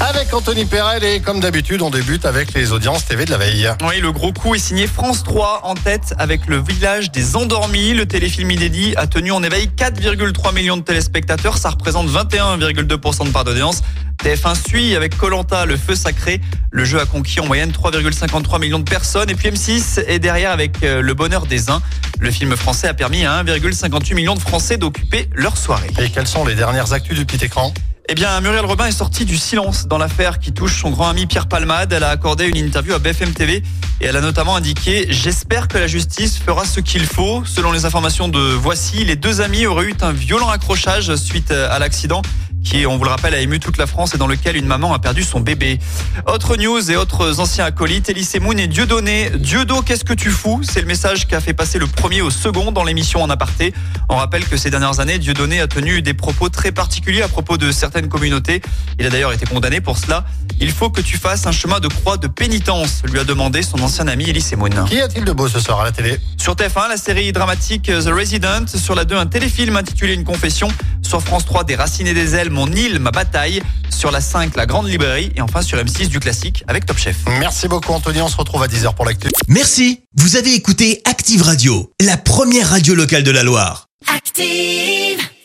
Avec Anthony Perel et comme d'habitude, on débute avec les audiences TV de la veille. Oui, le gros coup est signé France 3 en tête avec le village des endormis. Le téléfilm inédit a tenu en éveil 4,3 millions de téléspectateurs. Ça représente 21,2% de part d'audience. TF1 suit avec Colanta, le feu sacré. Le jeu a conquis en moyenne 3,53 millions de personnes. Et puis M6 est derrière avec euh, Le bonheur des uns. Le film français a permis à 1,58 million de Français d'occuper leur soirée. Et quelles sont les dernières actus du petit écran? Eh bien, Muriel Robin est sortie du silence dans l'affaire qui touche son grand ami Pierre Palmade. Elle a accordé une interview à BFM TV et elle a notamment indiqué « J'espère que la justice fera ce qu'il faut ». Selon les informations de Voici, les deux amis auraient eu un violent accrochage suite à l'accident qui, on vous le rappelle, a ému toute la France et dans lequel une maman a perdu son bébé. Autre news et autres anciens acolytes, Elise Moon et Dieudonné. Dieudo, qu'est-ce que tu fous? C'est le message qu'a fait passer le premier au second dans l'émission en aparté. On rappelle que ces dernières années, Dieudonné a tenu des propos très particuliers à propos de certaines communautés. Il a d'ailleurs été condamné pour cela. Il faut que tu fasses un chemin de croix de pénitence, lui a demandé son ancien ami Elise Moon. Qu'y a-t-il de beau ce soir à la télé? Sur TF1, la série dramatique The Resident. Sur la 2, un téléfilm intitulé Une confession. Sur France 3, Des racines et des ailes, Mon île, ma bataille. Sur la 5, La grande librairie. Et enfin sur M6, du classique avec Top Chef. Merci beaucoup Anthony, on se retrouve à 10h pour l'actu. Merci, vous avez écouté Active Radio, la première radio locale de la Loire. Active.